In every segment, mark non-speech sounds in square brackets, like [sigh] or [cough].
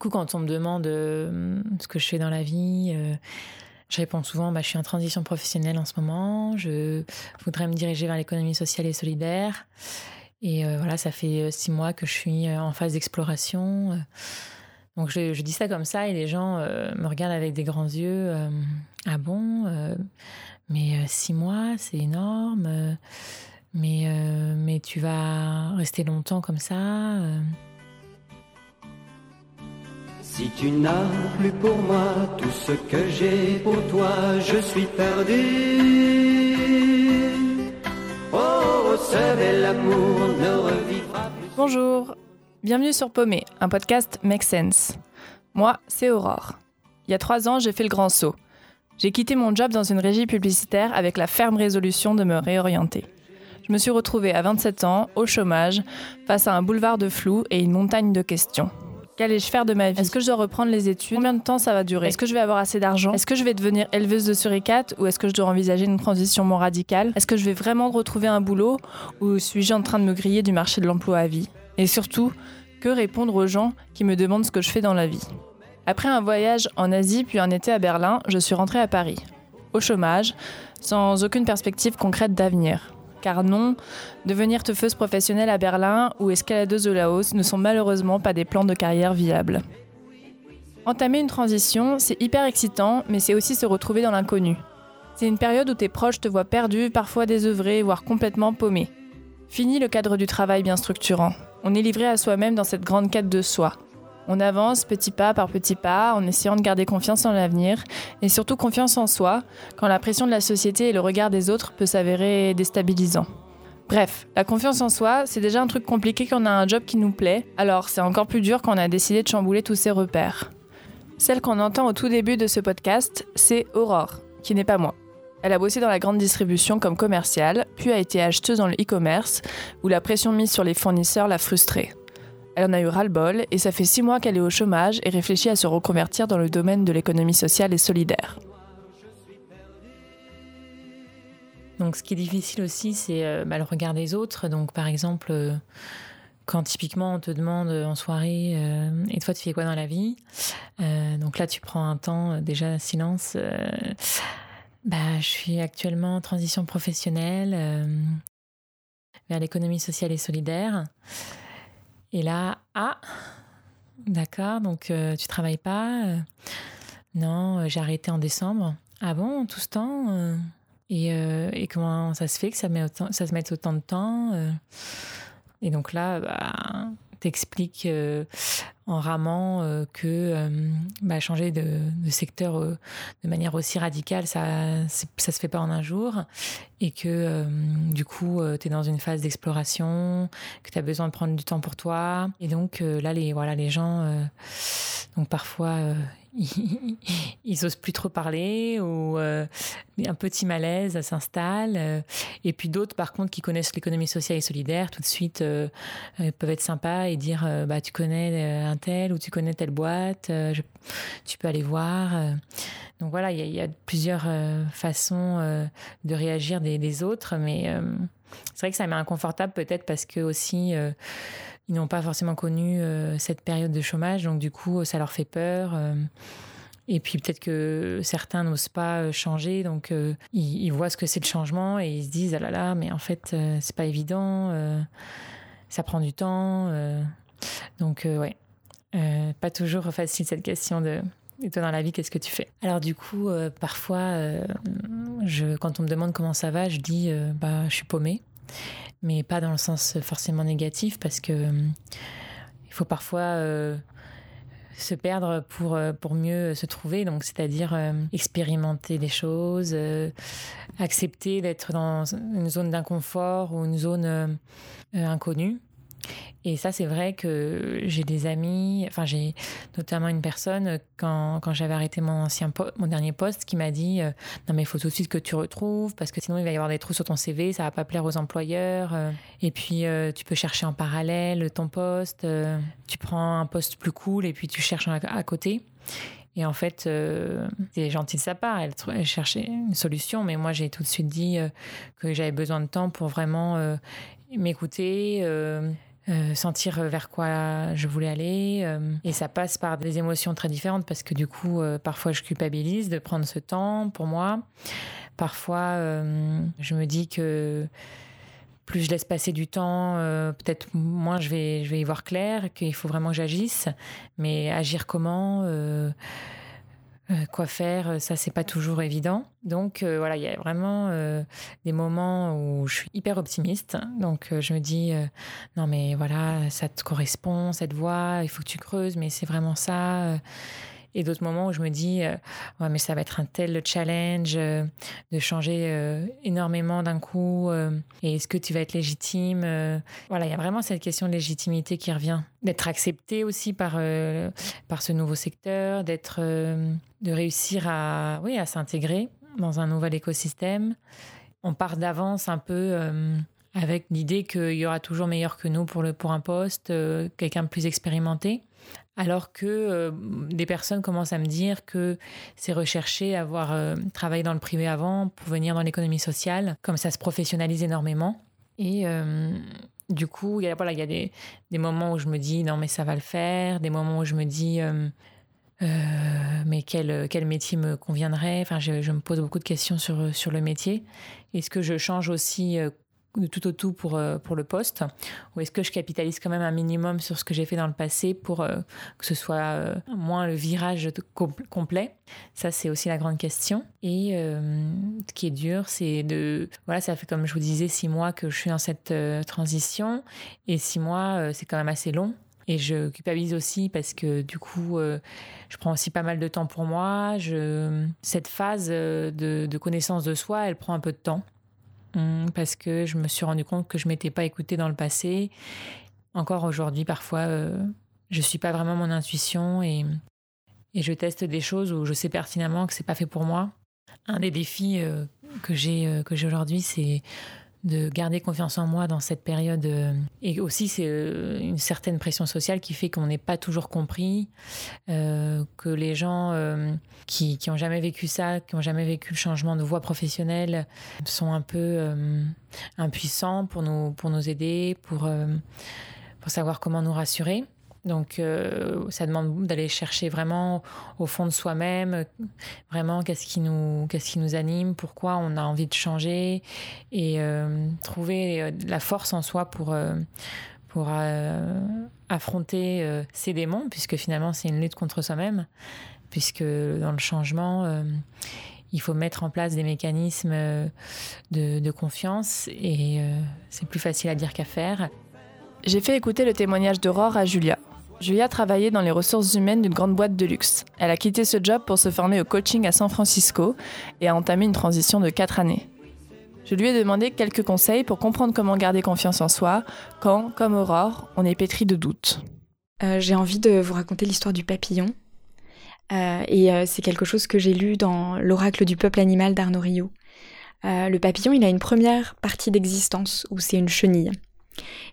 Coup, quand on me demande ce que je fais dans la vie, je réponds souvent bah, je suis en transition professionnelle en ce moment, je voudrais me diriger vers l'économie sociale et solidaire. Et voilà, ça fait six mois que je suis en phase d'exploration. Donc je, dis ça comme ça et les gens euh, me regardent avec des grands yeux. Euh, ah bon euh, Mais six mois, c'est énorme. mais, mais tu vas rester longtemps comme ça Si tu n'as plus pour moi tout ce que j'ai pour toi, je suis perdu. Oh, ce l'amour ne revivra plus. Bonjour, Bienvenue sur Paumé, un podcast Make Sense. Moi, c'est Aurore. Il y a trois ans, j'ai fait le grand saut. J'ai quitté mon job dans une régie publicitaire avec la ferme résolution de me réorienter. Je me suis retrouvée à 27 ans, au chômage, face à un boulevard de flou et une montagne de questions. Qu'allais-je faire de ma vie? Est-ce que je dois reprendre les études? Combien de temps ça va durer? Est-ce que je vais avoir assez d'argent? Est-ce que je vais devenir éleveuse de suricates ou est-ce que je dois envisager une transition moins radicale? Est-ce que je vais vraiment retrouver un boulot ou suis-je en train de me griller du marché de l'emploi à vie? Et surtout, que répondre aux gens qui me demandent ce que je fais dans la vie? Après un voyage en Asie puis un été à Berlin, je suis rentrée à Paris. Au chômage, sans aucune perspective concrète d'avenir. Car non, devenir teufeuse professionnelle à Berlin ou escaladeuse de la hausse ne sont malheureusement pas des plans de carrière viables. Entamer une transition, c'est hyper excitant, mais c'est aussi se retrouver dans l'inconnu. C'est une période où tes proches te voient perdu, parfois désœuvré, voire complètement paumé. Fini le cadre du travail bien structurant. On est livré à soi-même dans cette grande quête de soi. On avance petit pas par petit pas en essayant de garder confiance en l'avenir et surtout confiance en soi quand la pression de la société et le regard des autres peut s'avérer déstabilisant. Bref, la confiance en soi, c'est déjà un truc compliqué quand on a un job qui nous plaît, alors c'est encore plus dur quand on a décidé de chambouler tous ses repères. Celle qu'on entend au tout début de ce podcast, c'est Aurore, qui n'est pas moi. Elle a bossé dans la grande distribution comme commerciale, puis a été acheteuse dans le e-commerce, où la pression mise sur les fournisseurs l'a frustrée. Elle en a eu ras-le-bol et ça fait six mois qu'elle est au chômage et réfléchit à se reconvertir dans le domaine de l'économie sociale et solidaire. Donc, ce qui est difficile aussi, c'est euh, bah, le regard des autres. Donc, par exemple, euh, quand typiquement on te demande en soirée euh, et toi tu fais quoi dans la vie? Donc là tu prends un temps déjà silence bah, Je suis actuellement en transition professionnelle vers l'économie sociale et solidaire. Et là, ah, d'accord, donc euh, tu travailles pas euh, Non, j'ai arrêté en décembre. Ah bon, tout ce temps et, et, comment ça se fait que ça, met autant, ça se mette autant de temps Et donc là, bah, t'expliques en ramant euh, que euh, bah, changer de, secteur euh, de manière aussi radicale, ça ça se fait pas en un jour. Et que du coup tu es dans une phase d'exploration, que tu as besoin de prendre du temps pour toi. Et donc là les voilà les gens donc parfois [laughs] ils, osent plus trop parler ou euh, un petit malaise s'installe. Euh, et puis d'autres, par contre, qui connaissent l'économie sociale et solidaire, tout de suite euh, peuvent être sympas et dire bah tu connais un tel ou tu connais telle boîte, tu peux aller voir. Donc voilà, il y, a plusieurs façons de réagir des, des autres, mais c'est vrai que ça m'est inconfortable peut-être parce que aussi ils n'ont pas forcément connu euh, cette période de chômage, donc du coup, ça leur fait peur. Euh. et puis peut-être que certains n'osent pas euh, changer, donc ils, voient ce que c'est le changement et ils se disent ah là là, mais en fait c'est pas évident, ça prend du temps, donc ouais, pas toujours facile cette question de et toi dans la vie qu'est-ce que tu fais? Alors du coup parfois je, quand on me demande comment ça va, je dis bah je suis paumée. Mais pas dans le sens forcément négatif parce que euh, il faut parfois euh, se perdre pour, euh, pour mieux se trouver, donc c'est-à-dire expérimenter des choses, accepter d'être dans une zone d'inconfort ou une zone inconnue. Et ça, c'est vrai que j'ai des amis, enfin j'ai notamment une personne quand, quand j'avais arrêté mon ancien mon dernier poste qui m'a dit euh, non mais il faut tout de suite que tu retrouves parce que sinon il va y avoir des trous sur ton CV, ça va pas plaire aux employeurs. Euh. et puis euh, tu peux chercher en parallèle ton poste, tu prends un poste plus cool et puis tu cherches à, côté. Et en fait, c'est gentil de sa part, elle, cherchait une solution, mais moi j'ai tout de suite dit que j'avais besoin de temps pour vraiment m'écouter euh, sentir vers quoi je voulais aller. euh, et ça passe par des émotions très différentes parce que du coup, euh, parfois, je culpabilise de prendre ce temps pour moi. Parfois, euh, je me dis que plus je laisse passer du temps, euh, peut-être moins je vais, je vais y voir clair, qu'il faut vraiment que j'agisse. Mais agir comment euh, euh, quoi faire, ça c'est pas toujours évident. Donc euh, voilà, il y a vraiment euh, des moments où je suis hyper optimiste. Donc euh, je me dis euh, non mais voilà, ça te correspond cette voie, il faut que tu creuses, mais c'est vraiment ça. Et d'autres moments où je me dis euh, ouais mais ça va être un tel challenge euh, de changer euh, énormément d'un coup. et est-ce que tu vas être légitime. Voilà, il y a vraiment cette question de légitimité qui revient, d'être accepté aussi par par ce nouveau secteur, d'être de réussir à, oui, à s'intégrer dans un nouvel écosystème. On part d'avance un peu avec l'idée qu'il y aura toujours meilleur que nous pour, le, pour un poste, euh, quelqu'un de plus expérimenté. Alors que euh, des personnes commencent à me dire que c'est recherché avoir euh, travaillé dans le privé avant pour venir dans l'économie sociale, comme ça se professionnalise énormément. Et du coup, il y a, voilà, il y a des, des moments où je me dis non mais ça va le faire, des moments où je me dis mais quel, quel métier me conviendrait? Enfin, je, je me pose beaucoup de questions sur, sur le métier. Est-ce que je change aussi de tout au tout pour, euh, pour le poste Ou est-ce que je capitalise quand même un minimum sur ce que j'ai fait dans le passé pour euh, que ce soit euh, moins le virage complet? Ça, c'est aussi la grande question. Et ce qui est dur, c'est de... Voilà, ça fait comme je vous disais, six mois que je suis dans cette transition. Et six mois, c'est quand même assez long. Et je culpabilise aussi parce que du coup, je prends aussi pas mal de temps pour moi. Cette phase de connaissance de soi, elle prend un peu de temps. Hum, Parce que je me suis rendu compte que je m'étais pas écoutée dans le passé. Encore aujourd'hui, parfois, euh, je suis pas vraiment mon intuition et, et je teste des choses où je sais pertinemment que c'est pas fait pour moi. Un des défis euh, que j'ai euh, que j'ai aujourd'hui, c'est de garder confiance en moi dans cette période. euh, et aussi, c'est euh, une certaine pression sociale qui fait qu'on n'est pas toujours compris, euh, que les gens qui qui ont jamais vécu ça, qui ont jamais vécu le changement de voie professionnelle, sont un peu impuissants pour nous pour nous aider, pour pour savoir comment nous rassurer. Donc, euh, ça demande d'aller chercher vraiment au fond de soi-même, vraiment qu'est-ce qui nous, qu'est-ce qui nous anime, pourquoi on a envie de changer, et euh, trouver euh, la force en soi pour pour affronter ces démons, puisque finalement c'est une lutte contre soi-même, puisque dans le changement, il faut mettre en place des mécanismes de, confiance, et c'est plus facile à dire qu'à faire. J'ai fait écouter le témoignage d'Aurore à Julia. Julia travaillait dans les ressources humaines d'une grande boîte de luxe. Elle a quitté ce job pour se former au coaching à San Francisco et a entamé une transition de 4 années. Je lui ai demandé quelques conseils pour comprendre comment garder confiance en soi quand, comme Aurore, on est pétri de doutes. Euh, j'ai envie de vous raconter l'histoire du papillon. Euh, et euh, c'est quelque chose que j'ai lu dans L'oracle du peuple animal d'Arnaud. Euh, le papillon, il a une première partie d'existence où c'est une chenille.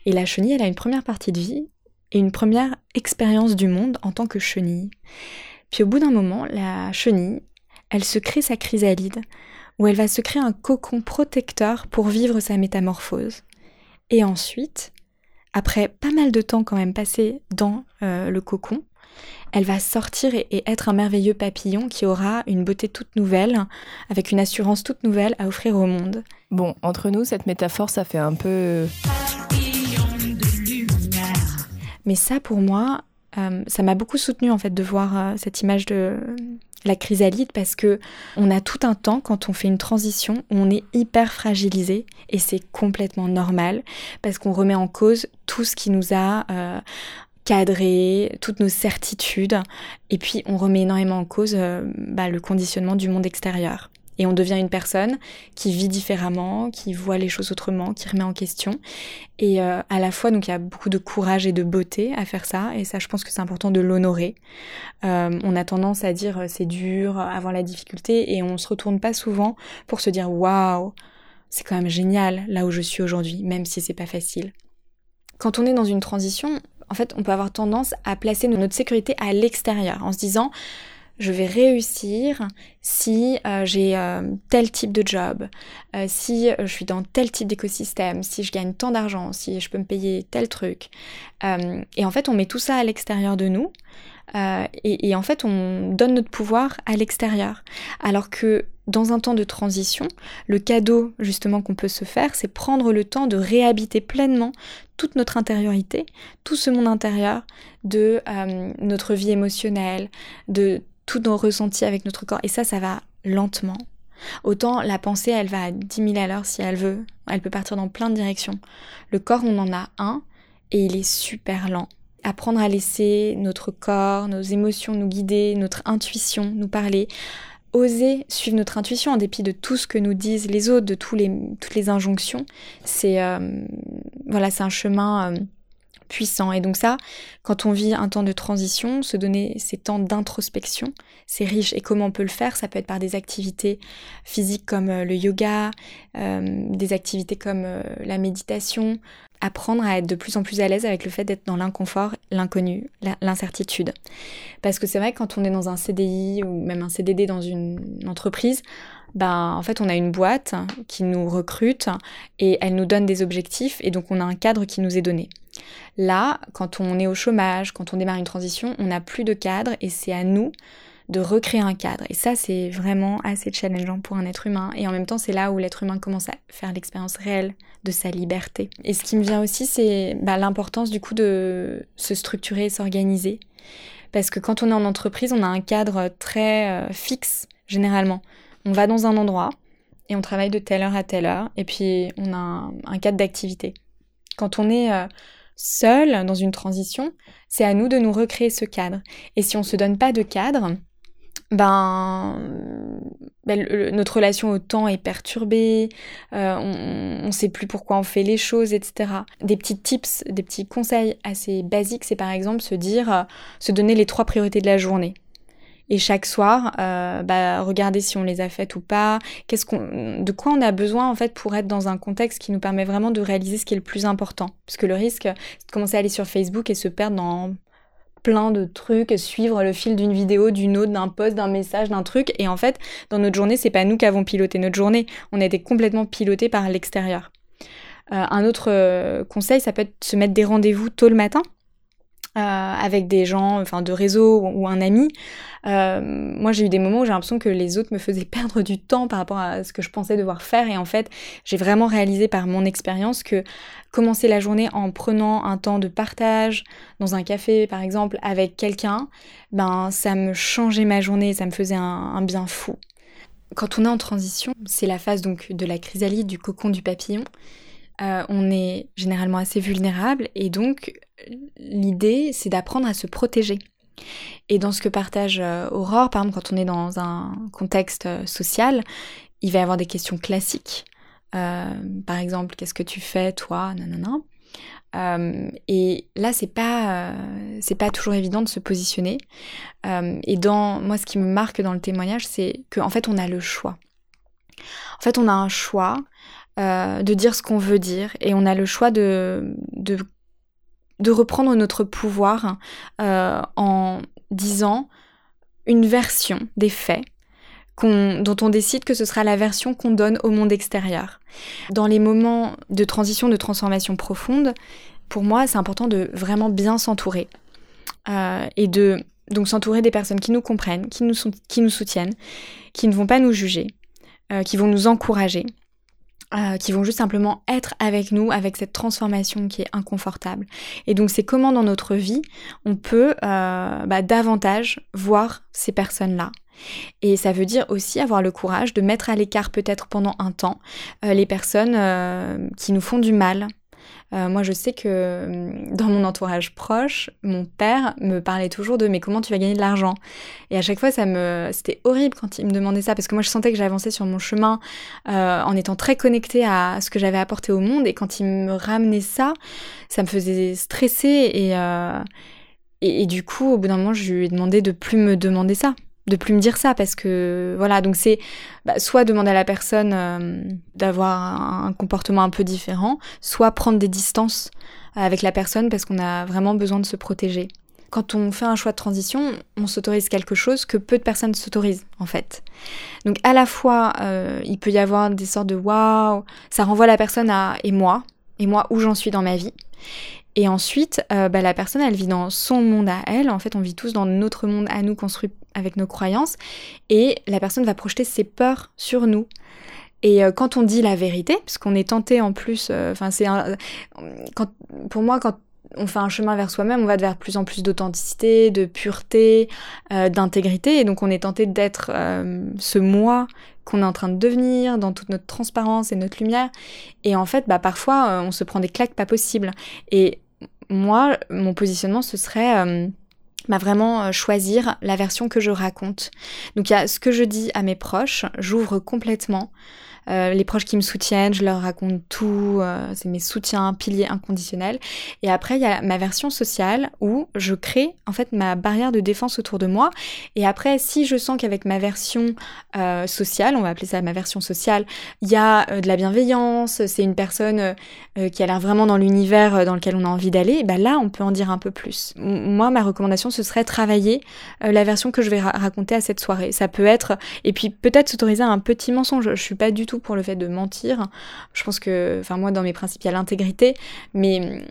Et la chenille, elle a une première partie de vie et une première expérience du monde en tant que chenille. Puis au bout d'un moment, la chenille, elle se crée sa chrysalide, où elle va se créer un cocon protecteur pour vivre sa métamorphose. Et ensuite, après pas mal de temps quand même passé dans euh, le cocon, elle va sortir et, et être un merveilleux papillon qui aura une beauté toute nouvelle, avec une assurance toute nouvelle à offrir au monde. Bon, entre nous, cette métaphore, ça fait un peu... Mais ça, pour moi, euh, ça m'a beaucoup soutenu en fait de voir euh, cette image de la chrysalide parce que on a tout un temps quand on fait une transition où on est hyper fragilisé et c'est complètement normal parce qu'on remet en cause tout ce qui nous a euh, cadré, toutes nos certitudes et puis on remet énormément en cause bah, le conditionnement du monde extérieur. Et on devient une personne qui vit différemment, qui voit les choses autrement, qui remet en question. Et euh, à la fois, donc il y a beaucoup de courage et de beauté à faire ça. Et ça, je pense que c'est important de l'honorer. Euh, on a tendance à dire euh, c'est dur avant la difficulté et on se retourne pas souvent pour se dire waouh, c'est quand même génial là où je suis aujourd'hui, même si c'est pas facile. Quand on est dans une transition, en fait, on peut avoir tendance à placer notre sécurité à l'extérieur en se disant je vais réussir si euh, j'ai euh, tel type de job, euh, si je suis dans tel type d'écosystème, si je gagne tant d'argent, si je peux me payer tel truc. et en fait, on met tout ça à l'extérieur de nous. Et, et, en fait, on donne notre pouvoir à l'extérieur. Alors que dans un temps de transition, le cadeau justement qu'on peut se faire, c'est prendre le temps de réhabiter pleinement toute notre intériorité, tout ce monde intérieur de notre vie émotionnelle, de tous nos ressentis avec notre corps. Et ça, ça va lentement. Autant la pensée, elle va à 10 000 à l'heure si elle veut. Elle peut partir dans plein de directions. Le corps, on en a un et il est super lent. Apprendre à laisser notre corps, nos émotions nous guider, notre intuition nous parler. Oser suivre notre intuition en dépit de tout ce que nous disent les autres, de tous les, toutes les injonctions, c'est euh, voilà, c'est un chemin euh, puissant. Et donc ça, quand on vit un temps de transition, se donner ces temps d'introspection, c'est riche. Et comment on peut le faire? Ça peut être par des activités physiques comme euh, le yoga, euh, des activités comme euh, la méditation, apprendre à être de plus en plus à l'aise avec le fait d'être dans l'inconfort, l'inconnu, l'incertitude. Parce que c'est vrai quand on est dans un CDI ou même un CDD dans une entreprise, ben, en fait, on a une boîte qui nous recrute et elle nous donne des objectifs et donc on a un cadre qui nous est donné. Là, quand on est au chômage, quand on démarre une transition, on n'a plus de cadre et c'est à nous de recréer un cadre. Et ça, c'est vraiment assez challengeant pour un être humain. Et en même temps, c'est là où l'être humain commence à faire l'expérience réelle de sa liberté. Et ce qui me vient aussi, c'est bah, l'importance du coup de se structurer et s'organiser. Parce que quand on est en entreprise, on a un cadre très euh, fixe, généralement. On va dans un endroit et on travaille de telle heure à telle heure, et puis on a un, cadre d'activité. Quand on est euh, seul dans une transition, c'est à nous de nous recréer ce cadre. Et si on ne se donne pas de cadre, ben, ben notre relation au temps est perturbée, euh, on ne sait plus pourquoi on fait les choses, etc. Des petits tips, des petits conseils assez basiques, c'est par exemple se dire, euh, se donner les trois priorités de la journée et chaque soir, euh, bah, regarder si on les a faites ou pas, qu'est-ce qu'on, de quoi on a besoin en fait pour être dans un contexte qui nous permet vraiment de réaliser ce qui est le plus important. Parce que le risque, c'est de commencer à aller sur Facebook et se perdre dans plein de trucs, suivre le fil d'une vidéo, d'une autre, d'un post, d'un message, d'un truc. Et en fait, dans notre journée, c'est pas nous qui avons piloté notre journée. On a été complètement piloté par l'extérieur. Euh, un autre euh, conseil, ça peut être se mettre des rendez-vous tôt le matin. Euh, avec des gens, enfin de réseau ou, un ami. Euh, moi, j'ai eu des moments où j'ai l'impression que les autres me faisaient [laughs] perdre du temps par rapport à ce que je pensais devoir faire. Et en fait, j'ai vraiment réalisé par mon expérience que commencer la journée en prenant un temps de partage dans un café, par exemple, avec quelqu'un, ben ça me changeait ma journée, ça me faisait un, bien fou. Quand on est en transition, c'est la phase donc de la chrysalide, du cocon du papillon. Euh, on est généralement assez vulnérable et donc l'idée, c'est d'apprendre à se protéger. Et dans ce que partage euh, Aurore, par exemple, quand on est dans un contexte euh, social, il va y avoir des questions classiques. Euh, par exemple, qu'est-ce que tu fais, toi, nanana. et là, c'est pas, c'est pas toujours évident de se positionner. et dans moi, ce qui me marque dans le témoignage, c'est qu'en fait, on a le choix. En fait, on a un choix de dire ce qu'on veut dire, et on a le choix de, de de reprendre notre pouvoir euh, en disant une version des faits dont on décide que ce sera la version qu'on donne au monde extérieur. Dans les moments de transition, de transformation profonde, pour moi, c'est important de vraiment bien s'entourer euh, et de donc s'entourer des personnes qui nous comprennent, qui nous, soutiennent, qui ne vont pas nous juger, euh, qui vont nous encourager, euh, qui vont juste simplement être avec nous, avec cette transformation qui est inconfortable. Et donc c'est comment dans notre vie on peut euh, bah, davantage voir ces personnes-là. Et ça veut dire aussi avoir le courage de mettre à l'écart peut-être pendant un temps euh, les personnes qui nous font du mal, euh, moi, je sais que hum, dans mon entourage proche, mon père me parlait toujours de mais comment tu vas gagner de l'argent? Et à chaque fois, ça me, c'était horrible quand il me demandait ça parce que moi, je sentais que j'avançais sur mon chemin euh, en étant très connectée à ce que j'avais apporté au monde. Et quand il me ramenait ça, ça me faisait stresser et euh, du coup, au bout d'un moment, je lui ai demandé de plus me demander ça de plus me dire ça parce que voilà donc c'est bah, soit demander à la personne euh, d'avoir un, comportement un peu différent soit prendre des distances avec la personne parce qu'on a vraiment besoin de se protéger quand on fait un choix de transition, on s'autorise quelque chose que peu de personnes s'autorisent en fait. Donc à la fois, euh, il peut y avoir des sortes de waouh, ça renvoie la personne à et moi, et moi où j'en suis dans ma vie. Et ensuite, euh, bah, la personne, elle vit dans son monde à elle. En fait, on vit tous dans notre monde à nous construit avec nos croyances. Et la personne va projeter ses peurs sur nous. Et euh, quand on dit la vérité, parce qu'on est tenté en plus, enfin c'est pour moi quand on fait un chemin vers soi-même, on va vers plus en plus d'authenticité, de pureté, euh, d'intégrité, et donc on est tenté d'être euh, ce moi qu'on est en train de devenir, dans toute notre transparence et notre lumière. Et en fait, bah, parfois, euh, on se prend des claques pas possibles. Et moi, mon positionnement, ce serait bah, vraiment choisir la version que je raconte. Donc il y a ce que je dis à mes proches, j'ouvre complètement. Euh, les proches qui me soutiennent, je leur raconte tout, euh, c'est mes soutiens, piliers inconditionnels. Et après, il y a ma version sociale où je crée en fait ma barrière de défense autour de moi. Et après, si je sens qu'avec ma version euh, sociale, on va appeler ça ma version sociale, il y a de la bienveillance, c'est une personne qui a l'air vraiment dans l'univers dans lequel on a envie d'aller, bah là, on peut en dire un peu plus. moi, ma recommandation, ce serait travailler la version que je vais raconter à cette soirée. Ça peut être, et puis peut-être s'autoriser un petit mensonge. Je suis pas du tout pour le fait de mentir. Je pense que, enfin moi dans mes principes il y a l'intégrité, mais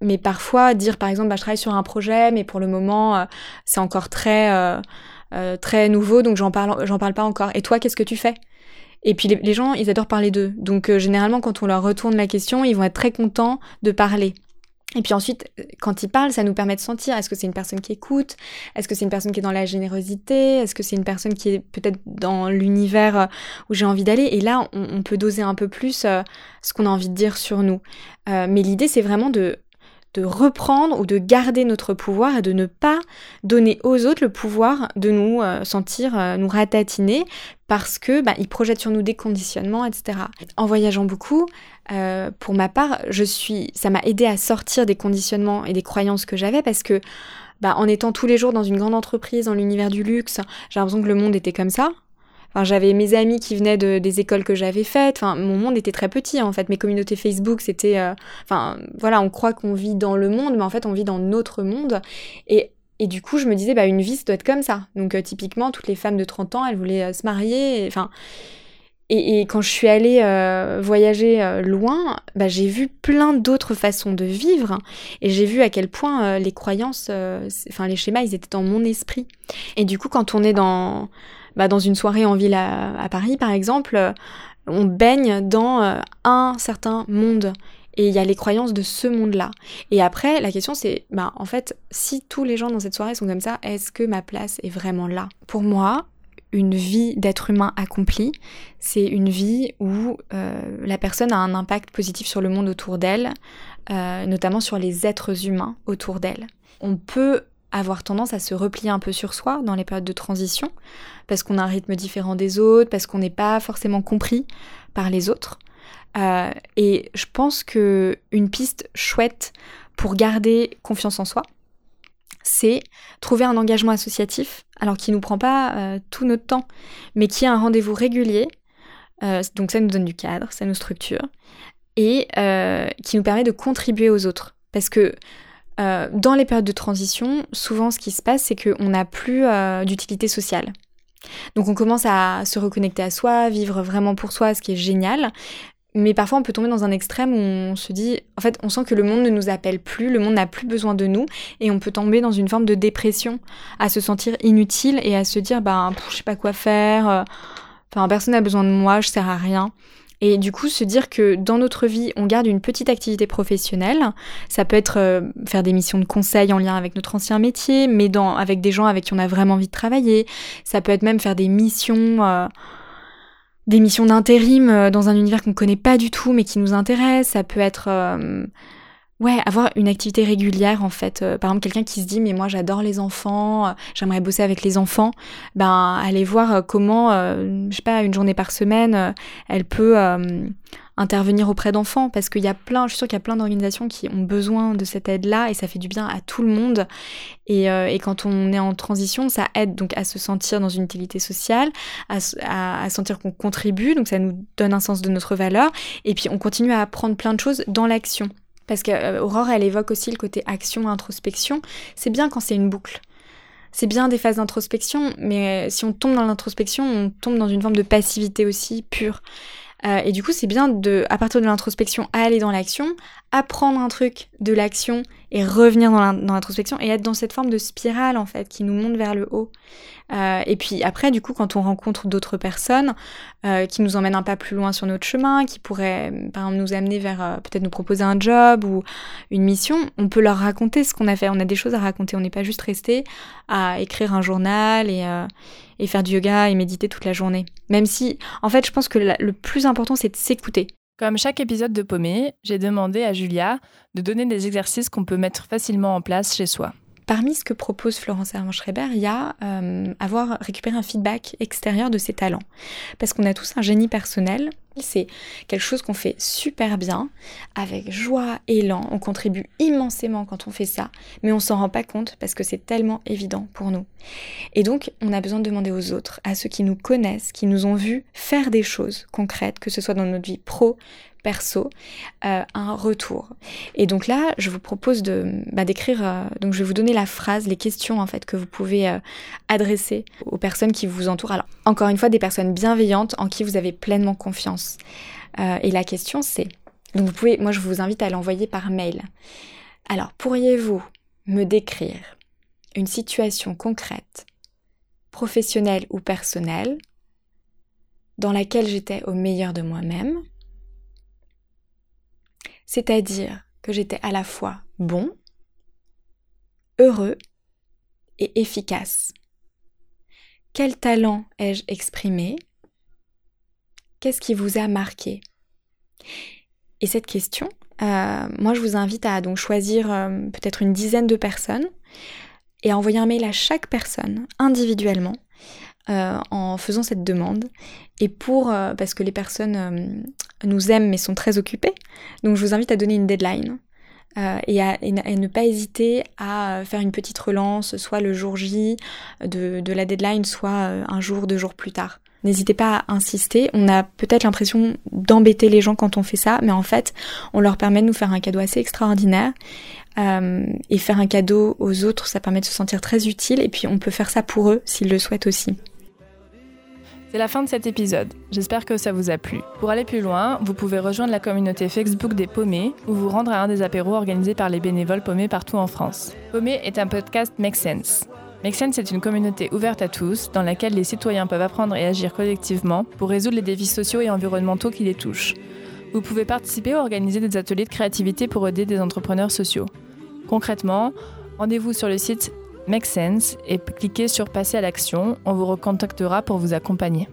mais parfois dire par exemple bah, je travaille sur un projet, mais pour le moment euh, c'est encore très euh, euh, très nouveau donc j'en parle j'en parle pas encore. Et toi qu'est-ce que tu fais? Et puis les, gens, ils adorent parler d'eux. Donc généralement, quand on leur retourne la question, ils vont être très contents de parler. Et puis ensuite, quand il parle, ça nous permet de sentir est-ce que c'est une personne qui écoute, est-ce que c'est une personne qui est dans la générosité, est-ce que c'est une personne qui est peut-être dans l'univers euh, où j'ai envie d'aller? Et là, on, peut doser un peu plus euh, ce qu'on a envie de dire sur nous. Euh, mais l'idée, c'est vraiment de de reprendre ou de garder notre pouvoir et de ne pas donner aux autres le pouvoir de nous sentir, nous ratatiner parce que bah, ils projettent sur nous des conditionnements, etc. En voyageant beaucoup, euh, pour ma part, je suis, ça m'a aidé à sortir des conditionnements et des croyances que j'avais parce que, bah, en étant tous les jours dans une grande entreprise, dans l'univers du luxe, j'ai l'impression que le monde était comme ça. J'avais mes amis qui venaient de, des écoles que j'avais faites. Mon monde était très petit en fait. Mes communautés Facebook, c'était, euh, voilà, on croit qu'on vit dans le monde, mais en fait, on vit dans notre monde. Et et du coup, je me disais, bah, une vie, ça doit être comme ça. Donc, euh, typiquement, toutes les femmes de 30 ans, elles voulaient se marier. Enfin, et, quand je suis allée euh, voyager euh, loin, bah, j'ai vu plein d'autres façons de vivre et j'ai vu à quel point euh, les croyances, enfin les schémas, ils étaient dans mon esprit. Et du coup, quand on est dans, bah, dans une soirée en ville à, Paris, par exemple, on baigne dans un certain monde et il y a les croyances de ce monde-là. Et après, la question c'est, bah, en fait, si tous les gens dans cette soirée sont comme ça, est-ce que ma place est vraiment là? Pour moi, une vie d'être humain accompli, c'est une vie où euh, la personne a un impact positif sur le monde autour d'elle, euh, notamment sur les êtres humains autour d'elle. On peut avoir tendance à se replier un peu sur soi dans les périodes de transition, parce qu'on a un rythme différent des autres, parce qu'on n'est pas forcément compris par les autres. Euh, et je pense que une piste chouette pour garder confiance en soi, c'est trouver un engagement associatif, alors qui nous prend pas euh, tout notre temps, mais qui est un rendez-vous régulier. Euh, donc ça nous donne du cadre, ça nous structure, et qui nous permet de contribuer aux autres. Parce que dans les périodes de transition, souvent ce qui se passe, c'est qu'on n'a plus d'utilité sociale. Donc on commence à se reconnecter à soi, vivre vraiment pour soi, ce qui est génial. Mais parfois, on peut tomber dans un extrême où on se dit, en fait, on sent que le monde ne nous appelle plus, le monde n'a plus besoin de nous, et on peut tomber dans une forme de dépression, à se sentir inutile et à se dire, ben, je sais pas quoi faire, euh, enfin, personne n'a besoin de moi, je sers à rien. Et du coup, se dire que dans notre vie, on garde une petite activité professionnelle. Ça peut être euh, faire des missions de conseil en lien avec notre ancien métier, mais avec des gens avec qui on a vraiment envie de travailler. Ça peut être même faire des missions. Euh, des missions d'intérim euh, dans un univers qu'on connaît pas du tout mais qui nous intéresse. Ça peut être euh, ouais, avoir une activité régulière en fait. Euh, par exemple, quelqu'un qui se dit mais moi j'adore les enfants, j'aimerais bosser avec les enfants. Ben aller voir comment je sais pas une journée par semaine, elle peut intervenir auprès d'enfants parce qu'il y a plein, je suis sûre qu'il y a plein d'organisations qui ont besoin de cette aide-là et ça fait du bien à tout le monde. Et, euh, et, quand on est en transition, ça aide donc à se sentir dans une utilité sociale, à, à, sentir qu'on contribue, donc ça nous donne un sens de notre valeur et puis on continue à apprendre plein de choses dans l'action. Parce qu'Aurore, elle évoque aussi le côté action-introspection. C'est bien quand c'est une boucle. C'est bien des phases d'introspection, mais si on tombe dans l'introspection, on tombe dans une forme de passivité aussi pure. Euh, et du coup, c'est bien de, à partir de l'introspection, aller dans l'action, apprendre un truc de l'action et revenir dans l'introspection et être dans cette forme de spirale en fait qui nous monte vers le haut. Euh, et puis après, du coup, quand on rencontre d'autres personnes euh, qui nous emmènent un pas plus loin sur notre chemin, qui pourraient par exemple nous amener vers euh, peut-être nous proposer un job ou une mission, on peut leur raconter ce qu'on a fait. On a des choses à raconter. On n'est pas juste resté à écrire un journal et, et faire du yoga et méditer toute la journée. Même si, en fait, je pense que le plus important, c'est de s'écouter. Comme chaque épisode de Paumé, j'ai demandé à Julia de donner des exercices qu'on peut mettre facilement en place chez soi. Parmi ce que propose Florence Hermann-Schreiber, il y a euh, avoir récupéré un feedback extérieur de ses talents. Parce qu'on a tous un génie personnel. C'est quelque chose qu'on fait super bien, avec joie, élan. On contribue immensément quand on fait ça, mais on s'en rend pas compte parce que c'est tellement évident pour nous. Et donc, on a besoin de demander aux autres, à ceux qui nous connaissent, qui nous ont vus faire des choses concrètes, que ce soit dans notre vie pro, perso euh, un retour. Et donc là, je vous propose de bah, d'écrire. Euh, donc je vais vous donner la phrase, les questions en fait que vous pouvez euh, adresser aux personnes qui vous entourent. Alors encore une fois, des personnes bienveillantes en qui vous avez pleinement confiance. et la question c'est, donc vous pouvez, moi je vous invite à l'envoyer par mail. Alors pourriez-vous me décrire une situation concrète, professionnelle ou personnelle, dans laquelle j'étais au meilleur de moi-même? C'est-à-dire que j'étais à la fois bon, heureux et efficace. Quel talent ai-je exprimé? Qu'est-ce qui vous a marqué? Et cette question, euh, moi je vous invite à choisir euh, peut-être une dizaine de personnes et à envoyer un mail à chaque personne individuellement euh, en faisant cette demande. Et pour, parce que les personnes nous aiment mais sont très occupés. Donc je vous invite à donner une deadline euh, et, à, ne pas hésiter à faire une petite relance, soit le jour J de, la deadline, soit euh, un jour, deux jours plus tard. N'hésitez pas à insister. On a peut-être l'impression d'embêter les gens quand on fait ça, mais en fait, on leur permet de nous faire un cadeau assez extraordinaire. Euh, et faire un cadeau aux autres, ça permet de se sentir très utile. Et puis, on peut faire ça pour eux s'ils le souhaitent aussi. C'est la fin de cet épisode. J'espère que ça vous a plu. Pour aller plus loin, vous pouvez rejoindre la communauté Facebook des Paumés ou vous rendre à un des apéros organisés par les bénévoles paumés partout en France. Paumé est un podcast Make Sense. Make Sense est une communauté ouverte à tous dans laquelle les citoyens peuvent apprendre et agir collectivement pour résoudre les défis sociaux et environnementaux qui les touchent. Vous pouvez participer ou organiser des ateliers de créativité pour aider des entrepreneurs sociaux. Concrètement, rendez-vous sur le site Make Sense et cliquez sur Passer à l'action. On vous recontactera pour vous accompagner.